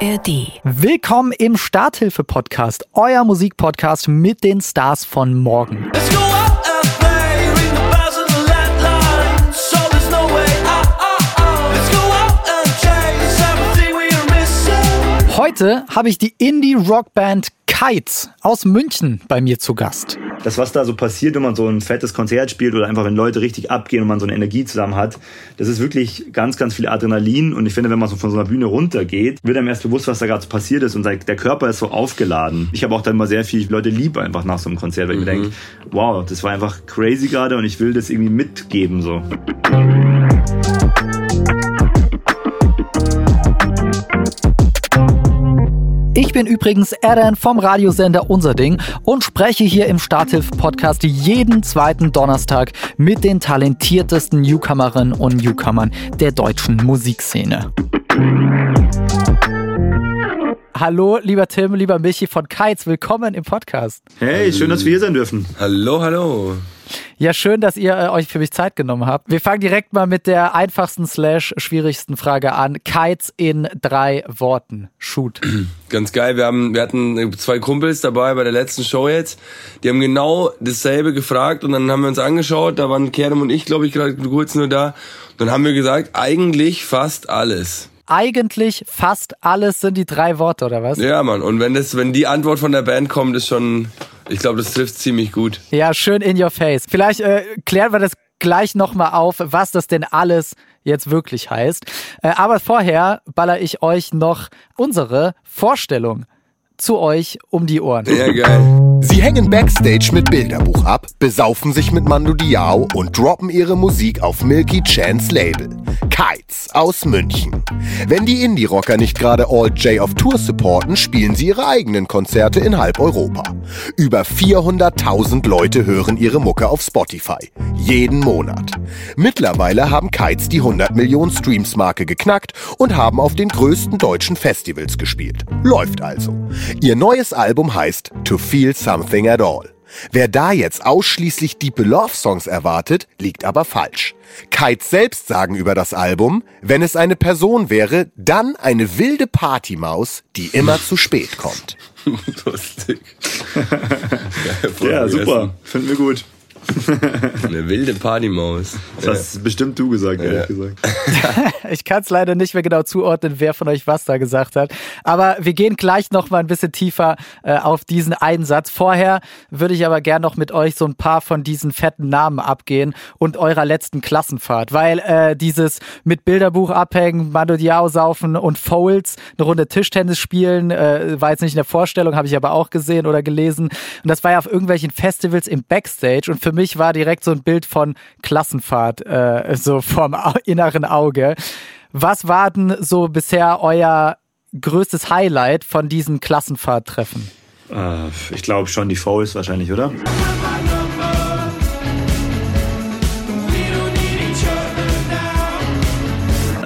ARD. Willkommen im Starthilfe-Podcast, euer Musikpodcast mit den Stars von morgen. We are missing. Heute habe ich die Indie-Rockband Kites aus München bei mir zu Gast. das, was da so passiert, wenn man so ein fettes Konzert spielt oder einfach wenn Leute richtig abgehen und man so eine Energie zusammen hat, das ist wirklich ganz, ganz viel Adrenalin. Und ich finde, wenn man so von so einer Bühne runtergeht, wird einem erst bewusst, was da gerade so passiert ist und der Körper ist so aufgeladen. Ich habe auch dann mal sehr viel Leute lieb einfach nach so einem Konzert, weil ich mir denke, wow, das war einfach crazy gerade und ich will das irgendwie mitgeben so. Ich bin übrigens Eren vom Radiosender Unser Ding und spreche hier im Starthilfe-Podcast jeden zweiten Donnerstag mit den talentiertesten Newcomerinnen und Newcomern der deutschen Musikszene. Hallo, lieber Tim, lieber Michi von Kites, willkommen im Podcast. Hey, schön, dass wir hier sein dürfen. Hallo, hallo. Ja, schön, dass ihr äh, euch für mich Zeit genommen habt. Wir fangen direkt mal mit der einfachsten slash schwierigsten Frage an. Kites in drei Worten. Shoot. Ganz geil. Wir haben, wir hatten zwei Kumpels dabei bei der letzten Show jetzt. Die haben genau dasselbe gefragt und dann haben wir uns angeschaut. Da waren Kerem und ich, glaube ich, gerade kurz nur da. Dann haben wir gesagt, eigentlich fast alles. Eigentlich fast alles sind die drei Worte, oder was? Ja, Mann. Und wenn das, wenn die Antwort von der Band kommt, ist schon, ich glaube, das trifft ziemlich gut. Ja, schön in your face. Vielleicht äh, klären wir das gleich nochmal auf, was das denn alles jetzt wirklich heißt. Äh, aber vorher baller ich euch noch unsere Vorstellung zu euch um die Ohren. Ja, geil. Sie hängen backstage mit Bilderbuch ab, besaufen sich mit Mando Diao und droppen ihre Musik auf Milky Chance Label. Kites aus München. Wenn die Indie-Rocker nicht gerade All J auf Tour supporten, spielen sie ihre eigenen Konzerte in halb Europa. Über 400.000 Leute hören ihre Mucke auf Spotify. Jeden Monat. Mittlerweile haben Kites die 100 Millionen Streams-Marke geknackt und haben auf den größten deutschen Festivals gespielt. Läuft also. Ihr neues Album heißt To Feel Something at All. Wer da jetzt ausschließlich Deep Love Songs erwartet, liegt aber falsch. Kites selbst sagen über das Album, wenn es eine Person wäre, dann eine wilde Partymaus, die immer zu spät kommt. Lustig. Ja, super. Finden wir gut. Eine wilde Partymaus. Das hast bestimmt du gesagt, ehrlich gesagt. Ich kann es leider nicht mehr genau zuordnen, wer von euch was da gesagt hat. Aber wir gehen gleich noch mal ein bisschen tiefer äh, auf diesen einen Satz. Vorher würde ich aber gern noch mit euch so ein paar von diesen fetten Namen abgehen und eurer letzten Klassenfahrt. Weil äh, dieses mit Bilderbuch abhängen, Mando Diao saufen und Foles, eine Runde Tischtennis spielen, äh, war jetzt nicht in der Vorstellung, habe ich aber auch gesehen oder gelesen. Und das war ja auf irgendwelchen Festivals im Backstage. Und für mich war direkt so ein Bild von Klassenfahrt äh, so vom inneren Auge. Was war denn so bisher euer größtes Highlight von diesem Klassenfahrttreffen? Äh, ich glaube schon die Fouls wahrscheinlich, oder?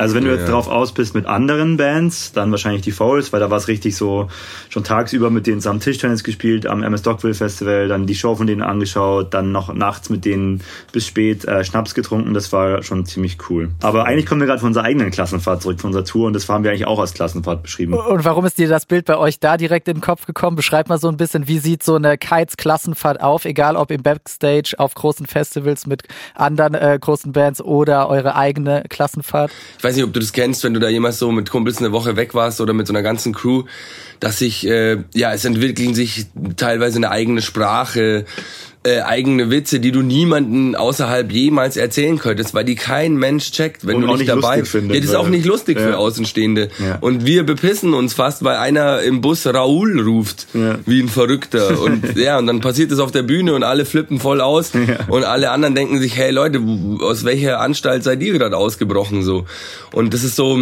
Also wenn du jetzt Ja. drauf aus bist mit anderen Bands, dann wahrscheinlich die Fouls, weil da war es richtig so, schon tagsüber mit denen zusammen Tischtennis gespielt am MS Dockville Festival, dann die Show von denen angeschaut, dann noch nachts mit denen bis spät äh, Schnaps getrunken, das war schon ziemlich cool. Aber eigentlich kommen wir gerade von unserer eigenen Klassenfahrt zurück, von unserer Tour und das haben wir eigentlich auch als Klassenfahrt beschrieben. Und warum ist dir das Bild bei euch da direkt in den Kopf gekommen? Beschreibt mal so ein bisschen, wie sieht so eine Kites-Klassenfahrt auf, egal ob im Backstage, auf großen Festivals mit anderen äh, großen Bands oder eure eigene Klassenfahrt? Ich weiß nicht, ob du das kennst, wenn du da jemals so mit Kumpels eine Woche weg warst oder mit so einer ganzen Crew, dass sich, äh, ja, es entwickeln sich teilweise eine eigene Sprache, äh, eigene Witze, die du niemanden außerhalb jemals erzählen könntest, weil die kein Mensch checkt, wenn Und du nicht, nicht dabei findet, Ja, das ist auch nicht lustig Ja. für Außenstehende. Ja. Und wir bepissen uns fast, weil einer im Bus Raoul ruft, wie ein Verrückter. Und ja, und dann passiert es auf der Bühne und alle flippen voll aus und alle anderen denken sich, hey Leute, aus welcher Anstalt seid ihr gerade ausgebrochen so? Und das ist so,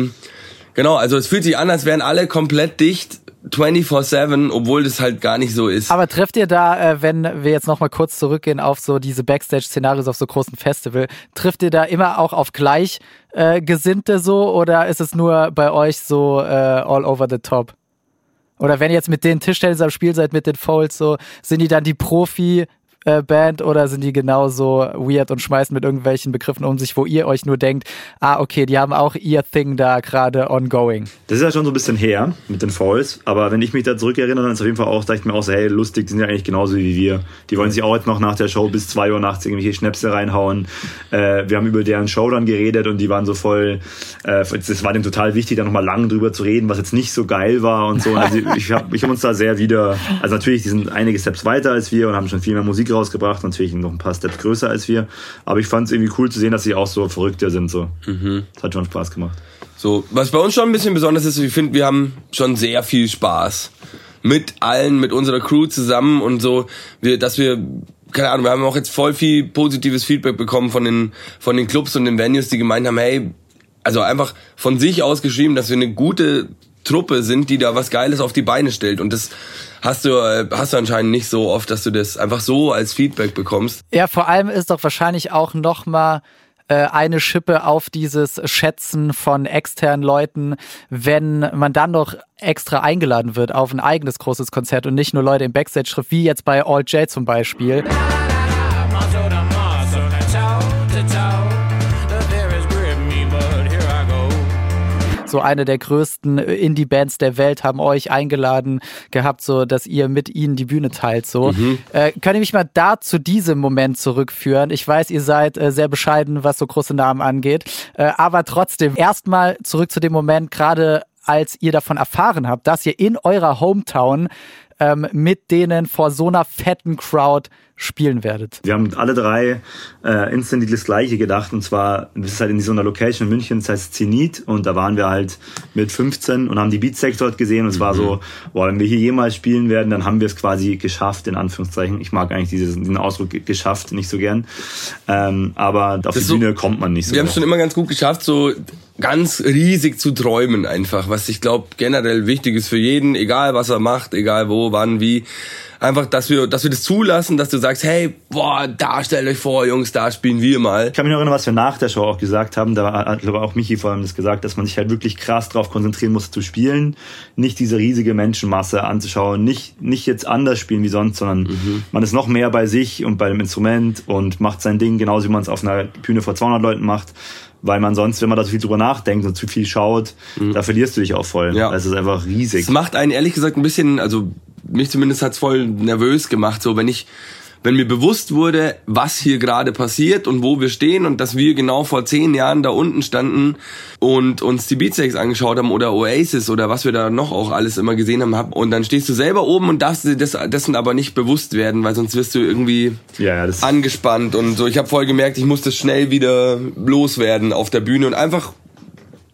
genau, also es fühlt sich an, als wären alle komplett dicht 24/7, obwohl das halt gar nicht so ist. Aber trefft ihr da, äh, wenn wir jetzt nochmal kurz zurückgehen auf so diese Backstage-Szenarios auf so großen Festival, trifft ihr da immer auch auf gleich äh, Gesinnte so oder ist es nur bei euch so äh, all over the top? Oder wenn ihr jetzt mit den Tischtennis am Spiel seid, mit den Fouls, so, sind die dann die Profi- äh, Band oder sind die genauso weird und schmeißen mit irgendwelchen Begriffen um sich, wo ihr euch nur denkt, ah, okay, die haben auch ihr Thing da gerade ongoing? Das ist ja schon so ein bisschen her mit den Falls, aber wenn ich mich da zurückerinnere, dann ist auf jeden Fall auch, dachte ich mir auch so, hey, lustig, die sind ja eigentlich genauso wie wir. Die wollen sich auch jetzt noch nach der Show bis zwei Uhr nachts irgendwelche Schnäpse reinhauen. Äh, wir haben über deren Show dann geredet und die waren so voll, äh, das war denen total wichtig, da nochmal lang drüber zu reden, was jetzt nicht so geil war und so. Also ich habe ich hab uns da sehr wieder, also natürlich, die sind einige Steps weiter als wir und haben schon viel mehr Musik rausgebracht, natürlich noch ein paar Steps größer als wir, aber ich fand es irgendwie cool zu sehen, dass sie auch so verrückter sind. So. Das hat schon Spaß gemacht. So, was bei uns schon ein bisschen besonders ist, ich finde, wir haben schon sehr viel Spaß mit allen, mit unserer Crew zusammen und so, wir, dass wir keine Ahnung, wir haben auch jetzt voll viel positives Feedback bekommen von den von den Clubs und den Venues, die gemeint haben, hey, also einfach von sich aus geschrieben, dass wir eine gute Truppe sind, die da was Geiles auf die Beine stellt und das hast du äh, hast du anscheinend nicht so oft, dass du das einfach so als Feedback bekommst. Ja, vor allem ist doch wahrscheinlich auch noch mal äh, eine Schippe auf dieses Schätzen von externen Leuten, wenn man dann noch extra eingeladen wird auf ein eigenes großes Konzert und nicht nur Leute im Backstage trifft, wie jetzt bei All J zum Beispiel. So eine der größten Indie-Bands der Welt haben euch eingeladen gehabt, so dass ihr mit ihnen die Bühne teilt. So äh, könnt ihr mich mal da zu diesem Moment zurückführen? Ich weiß, ihr seid äh, sehr bescheiden, was so große Namen angeht, äh, aber trotzdem erstmal zurück zu dem Moment, gerade als ihr davon erfahren habt, dass ihr in eurer Hometown ähm, mit denen vor so einer fetten Crowd spielen werdet. Wir haben alle drei äh, instantly das Gleiche gedacht. Und zwar, das ist halt in so einer Location in München, das heißt Zenit. Und da waren wir halt mit 15 und haben die Beatsex dort gesehen. Und es war so, boah, wenn wir hier jemals spielen werden, dann haben wir es quasi geschafft, in Anführungszeichen. Ich mag eigentlich dieses, diesen Ausdruck geschafft nicht so gern. Ähm, aber auf die ist so- Bühne kommt man nicht so. Wir haben es schon immer ganz gut geschafft, so ganz riesig zu träumen einfach, was ich glaube generell wichtig ist für jeden, egal was er macht, egal wo, wann, wie. Einfach, dass wir, dass wir das zulassen, dass du sagst, hey, boah, da stellt euch vor, Jungs, da spielen wir mal. Ich kann mich noch erinnern, was wir nach der Show auch gesagt haben. Da hat, glaube auch Michi vor allem das gesagt, dass man sich halt wirklich krass darauf konzentrieren muss zu spielen, nicht diese riesige Menschenmasse anzuschauen, nicht, nicht jetzt anders spielen wie sonst, sondern man ist noch mehr bei sich und bei dem Instrument und macht sein Ding, genauso wie man es auf einer Bühne vor 200 Leuten macht. Weil man sonst, wenn man da so viel drüber nachdenkt und zu viel schaut, da verlierst du dich auch voll. Ja. Es ist einfach riesig. Es macht einen ehrlich gesagt ein bisschen, also mich zumindest hat's voll nervös gemacht, so wenn ich wenn mir bewusst wurde, was hier gerade passiert und wo wir stehen und dass wir genau vor zehn Jahren da unten standen und uns die Beatsex angeschaut haben oder Oasis oder was wir da noch auch alles immer gesehen haben hab- und dann stehst du selber oben und darfst dir dessen aber nicht bewusst werden, weil sonst wirst du irgendwie Ja, angespannt und so. Ich habe voll gemerkt, ich muss das schnell wieder loswerden auf der Bühne und einfach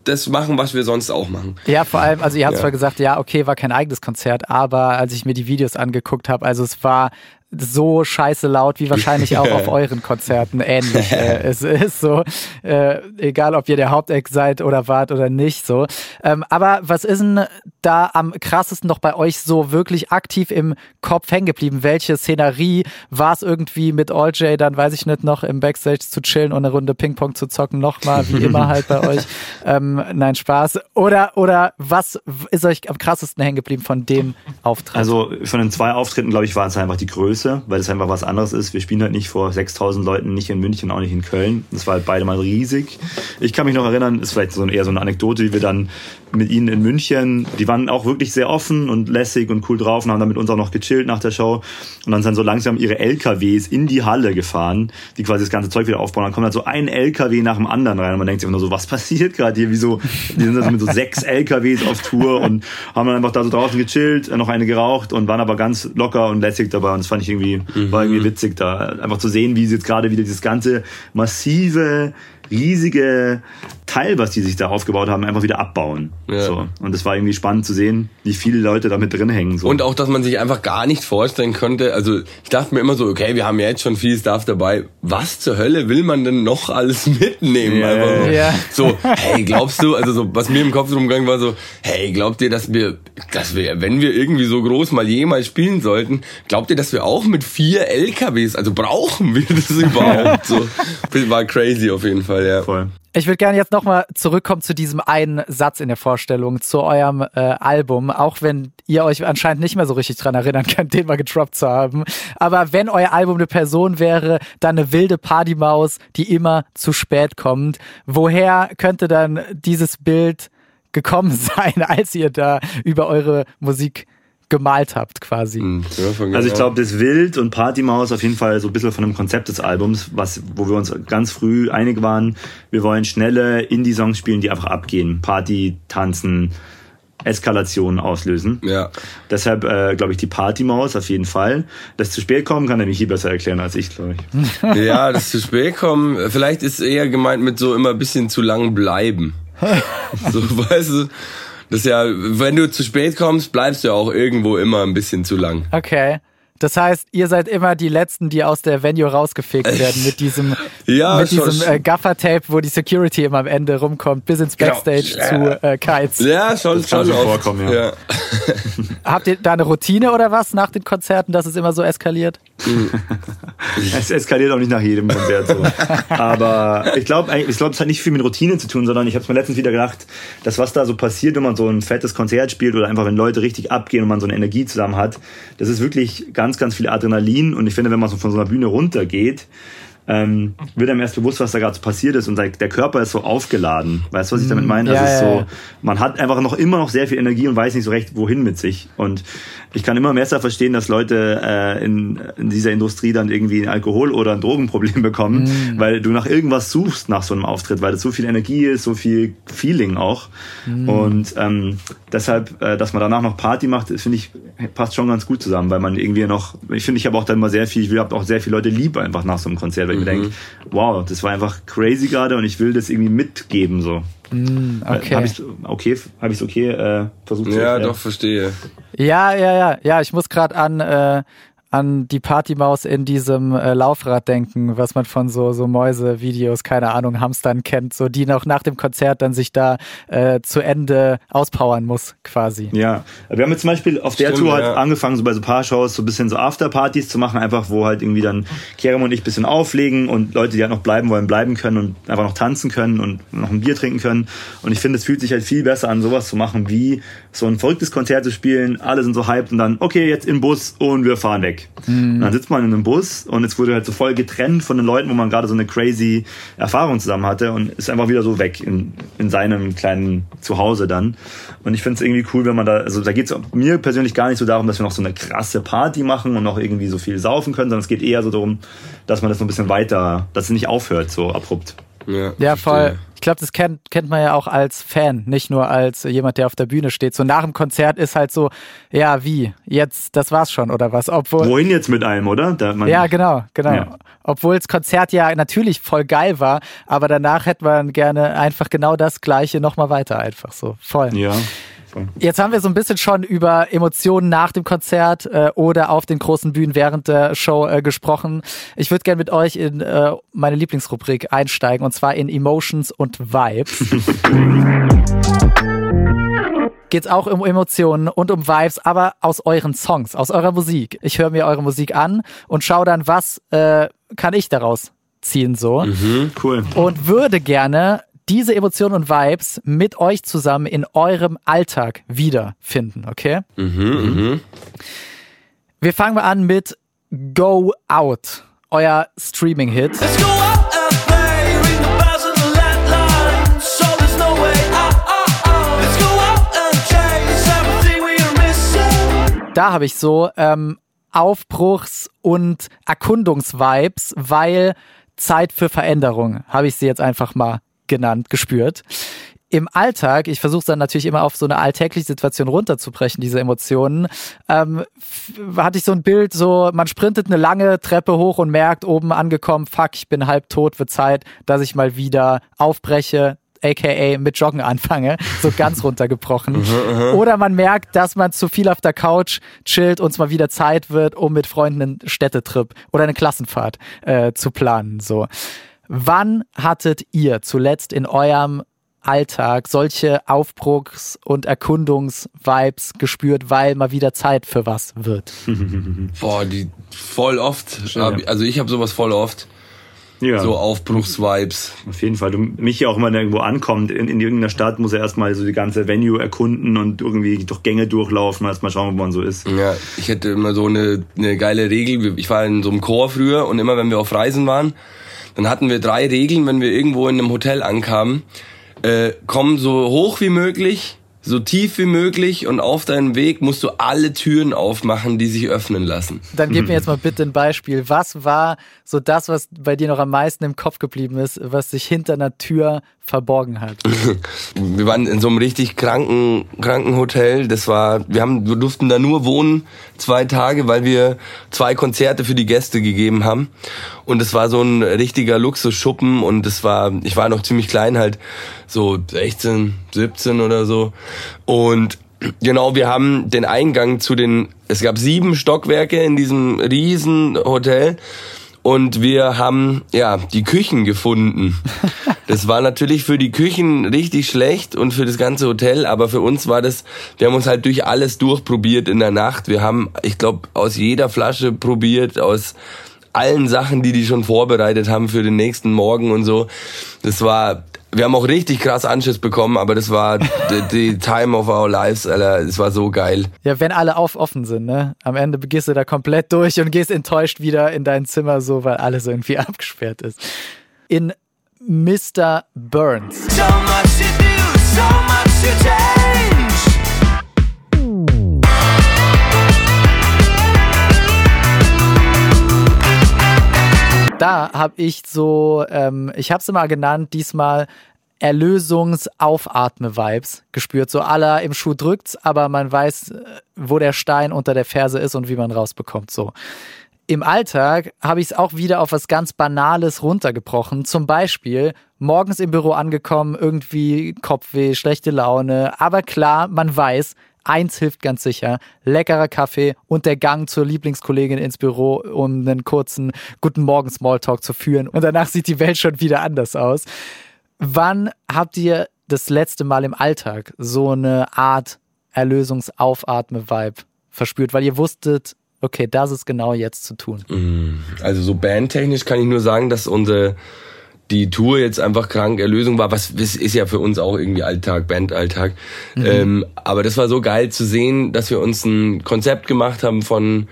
das machen, was wir sonst auch machen. Ja, vor allem, also ihr habt Ja. zwar gesagt, ja, okay, war kein eigenes Konzert, aber als ich mir die Videos angeguckt habe, also es war so scheiße laut, wie wahrscheinlich auch auf euren Konzerten ähnlich. äh, es ist so, äh, egal ob ihr der Haupteck seid oder wart oder nicht, so. Ähm, aber was ist denn da am krassesten noch bei euch so wirklich aktiv im Kopf hängen geblieben? Welche Szenerie war es irgendwie mit All J, dann weiß ich nicht, noch im Backstage zu chillen und eine Runde Ping-Pong zu zocken, nochmal, wie immer halt bei euch. Ähm, nein, Spaß. Oder, oder was ist euch am krassesten hängen geblieben von dem Auftritt? Also von den zwei Auftritten, glaube ich, war es einfach die Größe, weil es einfach was anderes ist. Wir spielen halt nicht vor 6000 Leuten, nicht in München, auch nicht in Köln. Das war halt beide mal riesig. Ich kann mich noch erinnern, ist vielleicht so ein, eher so eine Anekdote, wie wir dann mit ihnen in München, die waren auch wirklich sehr offen und lässig und cool drauf und haben dann mit uns auch noch gechillt nach der Show. Und dann sind so langsam ihre LKWs in die Halle gefahren, die quasi das ganze Zeug wieder aufbauen. Dann kommt halt so ein LKW nach dem anderen rein und man denkt sich immer nur so, was passiert gerade hier? Wieso? Die sind also mit so sechs LKWs auf Tour und haben dann einfach da so draußen gechillt, noch eine geraucht und waren aber ganz locker und lässig dabei. Und das fand ich irgendwie, war irgendwie witzig da. Einfach zu sehen, wie sie jetzt gerade wieder dieses ganze massive, riesige Teil, was die sich da aufgebaut haben, einfach wieder abbauen. Ja. So. Und das war irgendwie spannend zu sehen, wie viele Leute da mit drin hängen. So. Und auch, dass man sich einfach gar nicht vorstellen könnte. Also ich dachte mir immer so, okay, wir haben ja jetzt schon viel Stuff dabei. Was zur Hölle will man denn noch alles mitnehmen? Einfach so. ja. so, hey, glaubst du, also so, was mir im Kopf rumgegangen war so, hey, glaubt ihr, dass wir, dass wir, wenn wir irgendwie so groß mal jemals spielen sollten, glaubt ihr, dass wir auch mit vier LKWs, also brauchen wir das überhaupt? so, war crazy auf jeden Fall, ja. Voll. Ich würde gerne jetzt noch nochmal zurückkommen zu diesem einen Satz in der Vorstellung, zu eurem äh, Album, auch wenn ihr euch anscheinend nicht mehr so richtig dran erinnern könnt, den mal getroppt zu haben. Aber wenn euer Album eine Person wäre, dann eine wilde Partymaus, die immer zu spät kommt. Woher könnte dann dieses Bild gekommen sein, als ihr da über eure Musik gemalt habt, quasi? Hm, von Also ich genau. glaube, das Wild und Partymaus auf jeden Fall so ein bisschen von dem Konzept des Albums, was, wo wir uns ganz früh einig waren, wir wollen schnelle Indie-Songs spielen, die einfach abgehen. Party, tanzen, Eskalation auslösen. Ja. Deshalb äh, glaube ich die Partymaus auf jeden Fall. Das zu spät kommen kann er mich hier besser erklären als ich, glaube ich. Ja, das zu spät kommen. Vielleicht ist eher gemeint mit so immer ein bisschen zu lang bleiben. so, weißt du, das ist ja, wenn du zu spät kommst, bleibst du ja auch irgendwo immer ein bisschen zu lang. Okay. Das heißt, ihr seid immer die Letzten, die aus der Venue rausgefegt werden mit diesem, Ja, mit schon- diesem äh, Gaffer-Tape, wo die Security immer am Ende rumkommt, bis ins Genau. Backstage Ja. zu äh, Kites. Ja, schon, Das kann schon schon oft. vorkommen, ja. ja. Habt ihr da eine Routine oder was nach den Konzerten, dass es immer so eskaliert? Es eskaliert auch nicht nach jedem Konzert so. Aber ich glaube, ich glaube, es hat nicht viel mit Routine zu tun, sondern ich habe es mir letztens wieder gedacht, dass was da so passiert, wenn man so ein fettes Konzert spielt oder einfach wenn Leute richtig abgehen und man so eine Energie zusammen hat, das ist wirklich ganz, ganz viel Adrenalin. Und ich finde, wenn man so von so einer Bühne runtergeht, ähm, wird einem erst bewusst, was da gerade passiert ist und der Körper ist so aufgeladen. Weißt du, was ich damit meine? ja, das ist so, man hat einfach noch immer noch sehr viel Energie und weiß nicht so recht, wohin mit sich. Und ich kann immer besser verstehen, dass Leute äh, in, in dieser Industrie dann irgendwie ein Alkohol- oder ein Drogenproblem bekommen, Mhm. weil du nach irgendwas suchst nach so einem Auftritt, weil das so viel Energie ist, so viel Feeling auch. Mhm. Und ähm, deshalb, äh, dass man danach noch Party macht, finde ich, passt schon ganz gut zusammen, weil man irgendwie noch, ich finde, ich habe auch dann mal sehr viel, ich habe auch sehr viele Leute lieb einfach nach so einem Konzert, weil ich mir denke, wow, das war einfach crazy gerade und ich will das irgendwie mitgeben so. Okay. Habe ich okay, habe ich okay äh, versucht zu Ja, doch, verstehe. Ja, ja, ja, ja. Ich muss gerade an äh, an die Partymaus in diesem äh, Laufrad denken, was man von so so Mäuse-Videos, keine Ahnung, Hamstern kennt, so die noch nach dem Konzert dann sich da äh, zu Ende auspowern muss, quasi. Ja, wir haben jetzt zum Beispiel auf der Stimmt, Tour halt ja. angefangen, so bei so Paar-Shows so ein bisschen so Afterpartys zu machen, einfach wo halt irgendwie dann Kerem und ich ein bisschen auflegen und Leute, die halt noch bleiben wollen, bleiben können und einfach noch tanzen können und noch ein Bier trinken können. Und ich finde, es fühlt sich halt viel besser an, sowas zu machen, wie so ein verrücktes Konzert zu spielen. Alle sind so hyped und dann, okay, jetzt im Bus und wir fahren weg. Und dann sitzt man in einem Bus und jetzt wurde halt so voll getrennt von den Leuten, wo man gerade so eine crazy Erfahrung zusammen hatte und ist einfach wieder so weg in, in seinem kleinen Zuhause dann. Und ich finde es irgendwie cool, wenn man da, also da geht es mir persönlich gar nicht so darum, dass wir noch so eine krasse Party machen und noch irgendwie so viel saufen können, sondern es geht eher so darum, dass man das so ein bisschen weiter, dass es nicht aufhört, so abrupt. Ja, Ja, voll. Ich glaube, das kennt, kennt man ja auch als Fan, nicht nur als jemand, der auf der Bühne steht. So nach dem Konzert ist halt so, ja, wie? Jetzt, das war's schon, oder was? Obwohl. Wohin jetzt mit einem, oder? Da man, Ja, genau, genau. Ja. Obwohl das Konzert ja natürlich voll geil war, aber danach hätte man gerne einfach genau das Gleiche nochmal weiter, einfach so. Voll. Ja. Voll. Jetzt haben wir so ein bisschen schon über Emotionen nach dem Konzert äh, oder auf den großen Bühnen während der Show äh, gesprochen. Ich würde gerne mit euch in äh, meine Lieblingsrubrik einsteigen und zwar in Emotions und Vibes. Geht's auch um Emotionen und um Vibes, aber aus euren Songs, aus eurer Musik. Ich höre mir eure Musik an und schaue dann, was äh, kann ich daraus ziehen so Cool. und würde gerne diese Emotionen und Vibes mit euch zusammen in eurem Alltag wiederfinden, okay? Wir fangen mal an mit Go Out, euer Streaming-Hit. We are missing. Da habe ich so ähm, Aufbruchs- und Erkundungsvibes, weil Zeit für Veränderung, habe ich sie jetzt einfach mal genannt, gespürt. Im Alltag, ich versuche dann natürlich immer auf so eine alltägliche Situation runterzubrechen, diese Emotionen, ähm, hatte ich so ein Bild, so man sprintet eine lange Treppe hoch und merkt, oben angekommen, fuck, ich bin halb tot, wird Zeit, dass ich mal wieder aufbreche, aka mit Joggen anfange, so ganz runtergebrochen. Oder man merkt, dass man zu viel auf der Couch chillt und es mal wieder Zeit wird, um mit Freunden einen Städtetrip oder eine Klassenfahrt äh, zu planen. So. Wann hattet ihr zuletzt in eurem Alltag solche Aufbruchs- und Erkundungs-Vibes gespürt, weil mal wieder Zeit für was wird? Boah, die voll oft. Also ich habe sowas voll oft. Ja. So Aufbruchsvibes. Auf jeden Fall. Du, Michi auch immer, wenn er irgendwo ankommt, in, in irgendeiner Stadt, muss er erstmal so die ganze Venue erkunden und irgendwie durch Gänge durchlaufen, erstmal schauen, wo man so ist. Ja, ich hätte immer so eine, eine geile Regel. Ich war in so einem Chor früher und immer wenn wir auf Reisen waren, dann hatten wir drei Regeln, wenn wir irgendwo in einem Hotel ankamen. Äh, komm so hoch wie möglich, so tief wie möglich und auf deinem Weg musst du alle Türen aufmachen, die sich öffnen lassen. Dann gib mir jetzt mal bitte ein Beispiel. Was war so das, was bei dir noch am meisten im Kopf geblieben ist, was sich hinter einer Tür verborgen hat? Wir waren in so einem richtig kranken Krankenhotel. Das war, wir haben, wir durften da nur wohnen zwei Tage, weil wir zwei Konzerte für die Gäste gegeben haben. Und es war so ein richtiger Luxusschuppen und es war, ich war noch ziemlich klein halt, so 16, 17 oder so. Und Genau, wir haben den Eingang zu den, es gab sieben Stockwerke in diesem riesen Hotel und wir haben ja die Küchen gefunden. Das war natürlich für die Küchen richtig schlecht und für das ganze Hotel, aber für uns war das, wir haben uns halt durch alles durchprobiert in der Nacht. Wir haben, ich glaube, aus jeder Flasche probiert, aus allen Sachen, die die schon vorbereitet haben für den nächsten Morgen und so. Das war, wir haben auch richtig krass Anschiss bekommen, aber das war die, Time of our lives, Alter. Es war so geil. Ja, wenn alle auf offen sind, ne? Am Ende gehst du da komplett durch und gehst enttäuscht wieder in dein Zimmer, so weil alles irgendwie abgesperrt ist. In Mr. Burns. So much to do, so much to change. Da habe ich so, ähm, ich habe es immer genannt, diesmal Erlösungs-Aufatme-Vibes gespürt. So aller im Schuh drückt's, aber man weiß, äh, wo der Stein unter der Ferse ist und wie man rausbekommt. So. Im Alltag habe ich es auch wieder auf was ganz Banales runtergebrochen. Zum Beispiel morgens im Büro angekommen, irgendwie Kopfweh, schlechte Laune. Aber klar, man weiß, eins hilft ganz sicher. Leckerer Kaffee und der Gang zur Lieblingskollegin ins Büro, um einen kurzen Guten Morgen Smalltalk zu führen. Und danach sieht die Welt schon wieder anders aus. Wann habt ihr das letzte Mal im Alltag so eine Art Erlösungsaufatme-Vibe verspürt, weil ihr wusstet, okay, das ist genau jetzt zu tun. Also so bandtechnisch kann ich nur sagen, dass unsere die Tour jetzt einfach krank Erlösung war, was ist ja für uns auch irgendwie Alltag, Bandalltag. Ähm, aber das war so geil zu sehen, dass wir uns ein Konzept gemacht haben von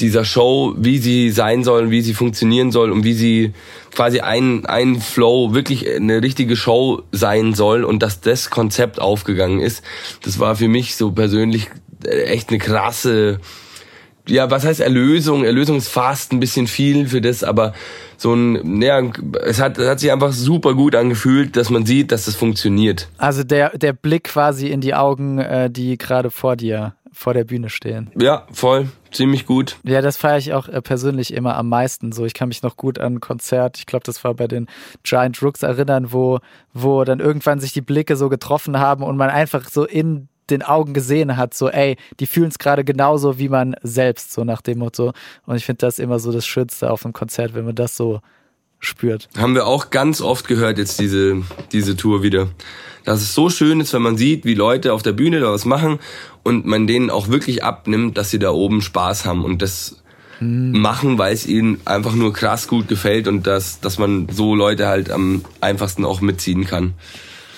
dieser Show, wie sie sein soll, wie sie funktionieren soll und wie sie quasi ein, ein Flow, wirklich eine richtige Show sein soll und dass das Konzept aufgegangen ist. Das war für mich so persönlich äh, echt eine krasse, ja, was heißt Erlösung? Erlösung ist fast ein bisschen viel für das, aber so ein, ja, es hat, es hat sich einfach super gut angefühlt, dass man sieht, dass das funktioniert. Also der, der Blick quasi in die Augen, äh, die gerade vor dir, vor der Bühne stehen. Ja, voll, ziemlich gut. Ja, das feiere ich auch äh, persönlich immer am meisten. So, ich kann mich noch gut an ein Konzert, ich glaube, das war bei den Giant Rooks erinnern, wo, wo dann irgendwann sich die Blicke so getroffen haben und man einfach so in den Augen gesehen hat, so, ey, die fühlen es gerade genauso wie man selbst, so nach dem Motto. Und ich finde das immer so das Schönste auf einem Konzert, wenn man das so spürt. Haben wir auch ganz oft gehört jetzt diese, diese Tour wieder. Dass es so schön ist, wenn man sieht, wie Leute auf der Bühne da was machen und man denen auch wirklich abnimmt, dass sie da oben Spaß haben und das machen, weil es ihnen einfach nur krass gut gefällt und dass, dass man so Leute halt am einfachsten auch mitziehen kann.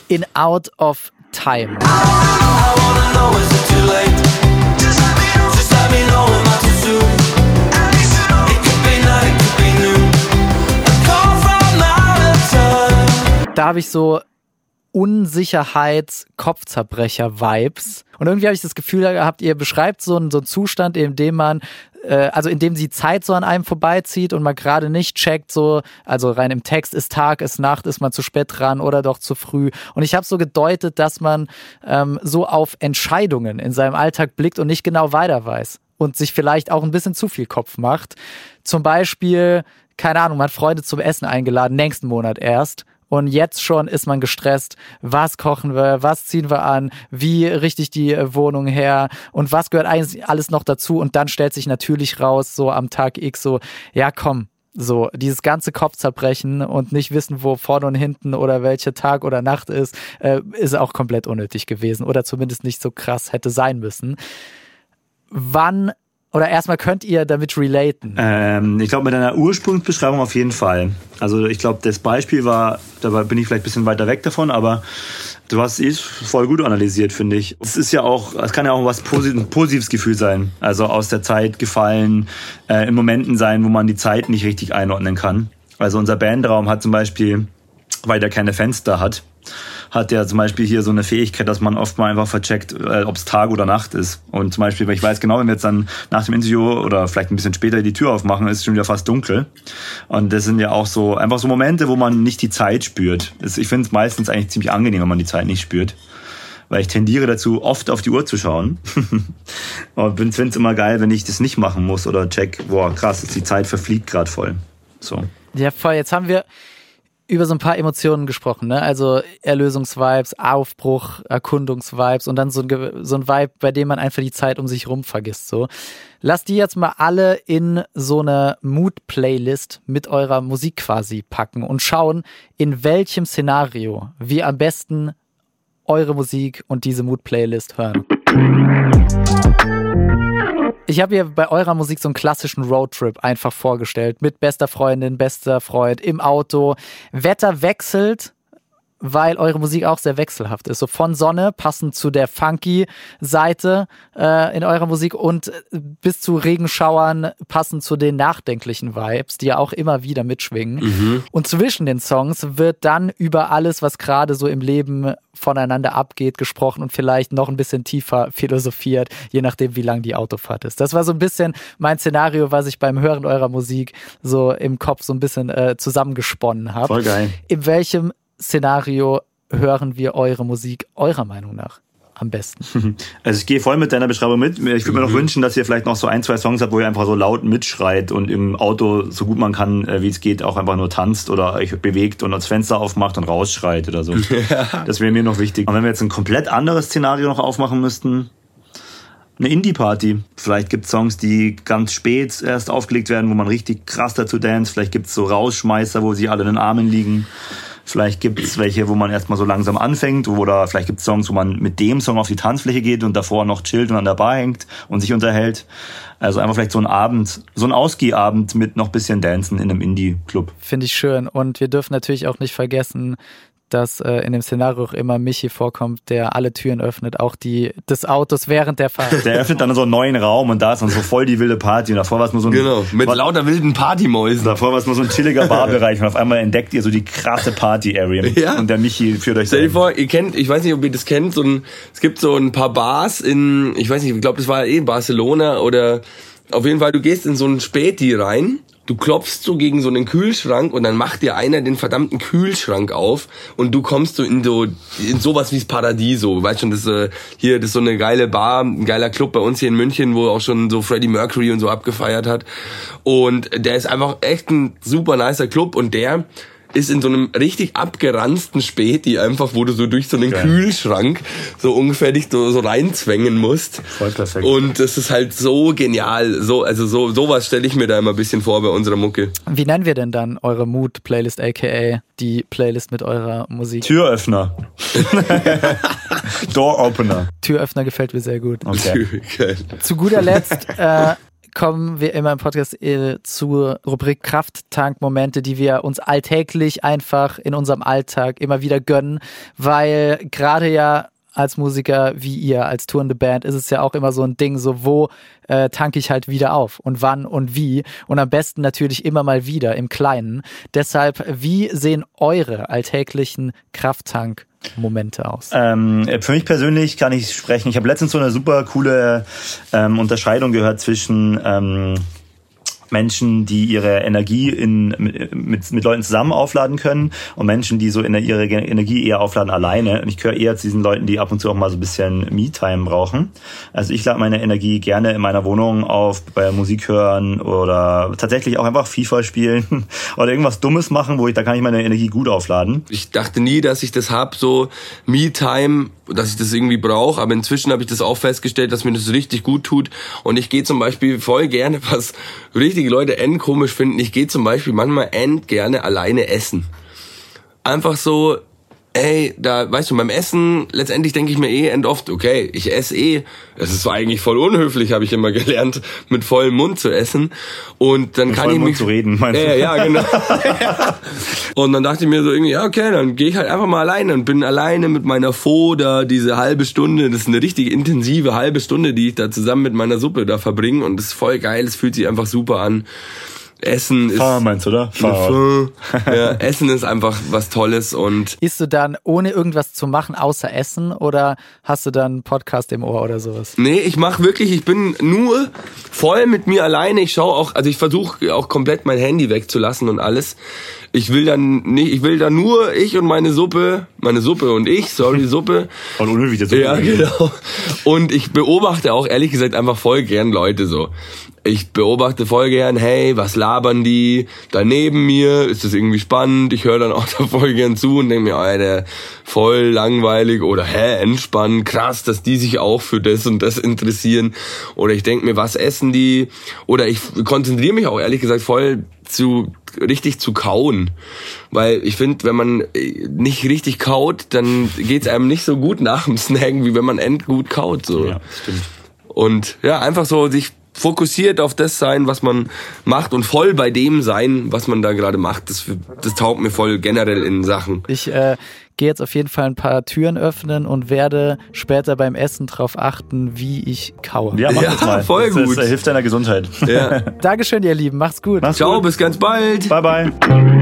In Out of Time. Out of time. Da habe ich so Unsicherheits-Kopfzerbrecher-Vibes. Und irgendwie habe ich das Gefühl gehabt, ihr beschreibt so einen, so einen Zustand, in dem man, äh, also in dem die Zeit so an einem vorbeizieht und man gerade nicht checkt, so, also rein im Text ist Tag, ist Nacht, ist man zu spät dran oder doch zu früh. Und ich habe so gedeutet, dass man ähm, so auf Entscheidungen in seinem Alltag blickt und nicht genau weiter weiß und sich vielleicht auch ein bisschen zu viel Kopf macht. Zum Beispiel, keine Ahnung, man hat Freunde zum Essen eingeladen, nächsten Monat erst. Und jetzt schon ist man gestresst. Was kochen wir? Was ziehen wir an? Wie richte ich die äh, Wohnung her? Und was gehört eigentlich alles noch dazu? Und dann stellt sich natürlich raus, so am Tag X, so, ja komm, so dieses ganze Kopfzerbrechen und nicht wissen, wo vorne und hinten oder welcher Tag oder Nacht ist, äh, ist auch komplett unnötig gewesen oder zumindest nicht so krass hätte sein müssen. Wann Oder erstmal könnt ihr damit relaten? Ähm, ich glaube, mit deiner Ursprungsbeschreibung auf jeden Fall. Also ich glaube, das Beispiel war, da bin ich vielleicht ein bisschen weiter weg davon, aber du hast es voll gut analysiert, finde ich. Es ist ja auch, es kann ja auch was Posit ein positives Gefühl sein. Also aus der Zeit gefallen, äh, in Momenten sein, wo man die Zeit nicht richtig einordnen kann. Also unser Bandraum hat zum Beispiel, weil der keine Fenster hat, hat der zum Beispiel hier so eine Fähigkeit, dass man oft mal einfach vercheckt, äh, ob es Tag oder Nacht ist. Und zum Beispiel, weil ich weiß genau, wenn wir jetzt dann nach dem Interview oder vielleicht ein bisschen später die Tür aufmachen, ist es schon wieder fast dunkel. Und das sind ja auch so einfach so Momente, wo man nicht die Zeit spürt. Ich finde es meistens eigentlich ziemlich angenehm, wenn man die Zeit nicht spürt. Weil ich tendiere dazu, oft auf die Uhr zu schauen. Und finde es immer geil, wenn ich das nicht machen muss oder check, boah, krass, die Zeit verfliegt gerade voll. So. Ja, voll. Jetzt haben wir über so ein paar Emotionen gesprochen, ne? Also Erlösungsvibes, Aufbruch, Erkundungsvibes und dann so ein, so ein Vibe, bei dem man einfach die Zeit um sich rum vergisst. So, lasst die jetzt mal alle in so eine Mood-Playlist mit eurer Musik quasi packen und schauen, in welchem Szenario wir am besten eure Musik und diese Mood-Playlist hören. Ich habe hier bei eurer Musik so einen klassischen Roadtrip einfach vorgestellt. Mit bester Freundin, bester Freund, im Auto. Wetter wechselt, weil eure Musik auch sehr wechselhaft ist. So von Sonne, passend zu der funky Seite äh, in eurer Musik und äh, bis zu Regenschauern, passend zu den nachdenklichen Vibes, die ja auch immer wieder mitschwingen. Und zwischen den Songs wird dann über alles, was gerade so im Leben voneinander abgeht, gesprochen und vielleicht noch ein bisschen tiefer philosophiert, je nachdem, wie lang die Autofahrt ist. Das war so ein bisschen mein Szenario, was ich beim Hören eurer Musik so im Kopf so ein bisschen äh, zusammengesponnen habe. Voll geil. In welchem Szenario hören wir eure Musik eurer Meinung nach am besten? Also ich gehe voll mit deiner Beschreibung mit. Ich würde mir noch wünschen, dass ihr vielleicht noch so ein, zwei Songs habt, wo ihr einfach so laut mitschreit und im Auto so gut man kann, äh, wie es geht, auch einfach nur tanzt oder euch bewegt und das Fenster aufmacht und rausschreit oder so. Das wäre mir noch wichtig. Und wenn wir jetzt ein komplett anderes Szenario noch aufmachen müssten, eine Indie-Party. Vielleicht gibt es Songs, die ganz spät erst aufgelegt werden, wo man richtig krass dazu dance. Vielleicht gibt es so Rausschmeißer, wo sie alle in den Armen liegen. Vielleicht gibt es welche, wo man erstmal so langsam anfängt. Oder vielleicht gibt es Songs, wo man mit dem Song auf die Tanzfläche geht und davor noch chillt und an der Bar hängt und sich unterhält. Also einfach vielleicht so ein Abend, so ein Ausgehabend mit noch bisschen Dancen in einem Indie-Club. Finde ich schön. Und wir dürfen natürlich auch nicht vergessen, dass äh, in dem Szenario auch immer Michi vorkommt, der alle Türen öffnet, auch die des Autos während der Fahrt. Der öffnet dann so einen neuen Raum und da ist dann so voll die wilde Party. Und davor war es nur so ein, Genau, mit war, lauter wilden Partymäusen. davor war es nur so ein chilliger Barbereich und auf einmal entdeckt ihr so die krasse Party-Area. Ja. Und der Michi führt euch Stell dir vor, ihr kennt, ich weiß nicht, ob ihr das kennt, so ein, es gibt so ein paar Bars in, ich weiß nicht, ich glaube, das war eh in Barcelona oder auf jeden Fall, du gehst in so einen Späti rein, du klopfst so gegen so einen Kühlschrank und dann macht dir einer den verdammten Kühlschrank auf und du kommst so in so, in sowas wie's Paradiso. Weißt schon, das, äh, hier, das ist so eine geile Bar, ein geiler Club bei uns hier in München, wo auch schon so Freddie Mercury und so abgefeiert hat. Und der ist einfach echt ein super nicer Club und der ist in so einem richtig abgeranzten Späti einfach, wo du so durch so einen Geil. Kühlschrank so ungefähr dich so, so reinzwängen musst. Voll perfekt. Und das ist halt so genial. So, also so, sowas stelle ich mir da immer ein bisschen vor bei unserer Mucke. Wie nennen wir denn dann eure Mood-Playlist, aka die Playlist mit eurer Musik? Türöffner. Door Opener. Türöffner gefällt mir sehr gut. Okay. Zu guter Letzt äh, kommen wir immer im Podcast äh, zur Rubrik Krafttank-Momente, die wir uns alltäglich einfach in unserem Alltag immer wieder gönnen, weil gerade ja als Musiker wie ihr, als tourende Band, ist es ja auch immer so ein Ding, so wo äh, tanke ich halt wieder auf und wann und wie und am besten natürlich immer mal wieder im Kleinen. Deshalb, wie sehen eure alltäglichen Krafttank-Momente aus? Ähm, für mich persönlich kann ich sprechen. Ich habe letztens so eine super coole ähm, Unterscheidung gehört zwischen ähm, Menschen, die ihre Energie in, mit, mit, Leuten zusammen aufladen können und Menschen, die so in ihre Energie eher aufladen alleine. Und ich gehöre eher zu diesen Leuten, die ab und zu auch mal so ein bisschen Me-Time brauchen. Also ich lade meine Energie gerne in meiner Wohnung auf, bei Musik hören oder tatsächlich auch einfach FIFA spielen oder irgendwas Dummes machen, wo ich, da kann ich meine Energie gut aufladen. Ich dachte nie, dass ich das hab, so Me-Time, dass ich das irgendwie brauche, aber inzwischen habe ich das auch festgestellt, dass mir das richtig gut tut. Und ich gehe zum Beispiel voll gerne, was richtige Leute end komisch finden, ich gehe zum Beispiel manchmal end gerne alleine essen. Einfach so ey, da, weißt du, beim Essen, letztendlich denke ich mir eh end oft, okay, ich esse eh. Es ist eigentlich voll unhöflich, habe ich immer gelernt, mit vollem Mund zu essen. Und dann kann vollem ich Mund mich zu reden, meinst du? Ja, ja, genau. Und dann dachte ich mir so irgendwie, ja, okay, dann gehe ich halt einfach mal alleine und bin alleine mit meiner Fo da diese halbe Stunde. Das ist eine richtig intensive halbe Stunde, die ich da zusammen mit meiner Suppe da verbringe. Und das ist voll geil, es fühlt sich einfach super an. Essen ist. Fahr meinst du, oder? Fahr. Ja, Essen ist einfach was Tolles und Isst du dann ohne irgendwas zu machen außer Essen oder hast du dann einen Podcast im Ohr oder sowas? Nee, ich mach wirklich, ich bin nur voll mit mir alleine. Ich schaue auch, also ich versuche auch komplett mein Handy wegzulassen und alles. Ich will dann nicht, ich will dann nur ich und meine Suppe, meine Suppe und ich, sorry Suppe. Voll unhöflich, das so Ja, genau. Und ich beobachte auch ehrlich gesagt einfach voll gern Leute so. Ich beobachte voll gern, hey, was labern die da neben mir? Ist das irgendwie spannend? Ich höre dann auch da voll gern zu und denke mir, Alter, voll langweilig oder hä, entspannt, krass, dass die sich auch für das und das interessieren. Oder ich denke mir, was essen die? Oder ich konzentriere mich auch ehrlich gesagt voll zu richtig zu kauen. Weil ich finde, wenn man äh, nicht richtig kaut, dann geht's einem nicht so gut nach dem Snacken, wie wenn man endgut kaut. So. Ja, stimmt. Und ja, einfach so sich fokussiert auf das sein, was man macht und voll bei dem sein, was man da gerade macht. Das, das taugt mir voll generell in Sachen. Ich äh, gehe jetzt auf jeden Fall ein paar Türen öffnen und werde später beim Essen darauf achten, wie ich kaue. Ja, mach Ja, das mal. voll das, gut. Das hilft deiner Gesundheit. Ja. Dankeschön, ihr Lieben. Macht's gut. Mach's Ciao, gut. bis ganz bald. Bye, bye.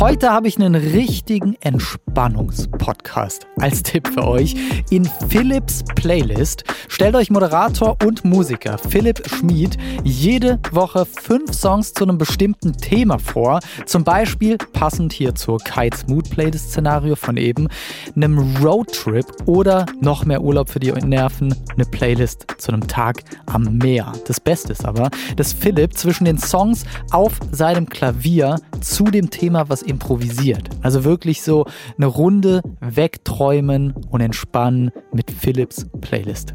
Heute habe ich einen richtigen Entspannungspodcast als Tipp für euch in Philips Playlist. Stellt euch Moderator und Musiker Philipp Schmid jede Woche fünf Songs zu einem bestimmten Thema vor. Zum Beispiel passend hier zur Kites Mood Playlist Szenario von eben, einem Roadtrip oder noch mehr Urlaub für die Nerven, eine Playlist zu einem Tag am Meer. Das Beste ist aber, dass Philipp zwischen den Songs auf seinem Klavier zu dem Thema was improvisiert. Also wirklich so eine Runde wegträumen und entspannen mit Philips Playlist.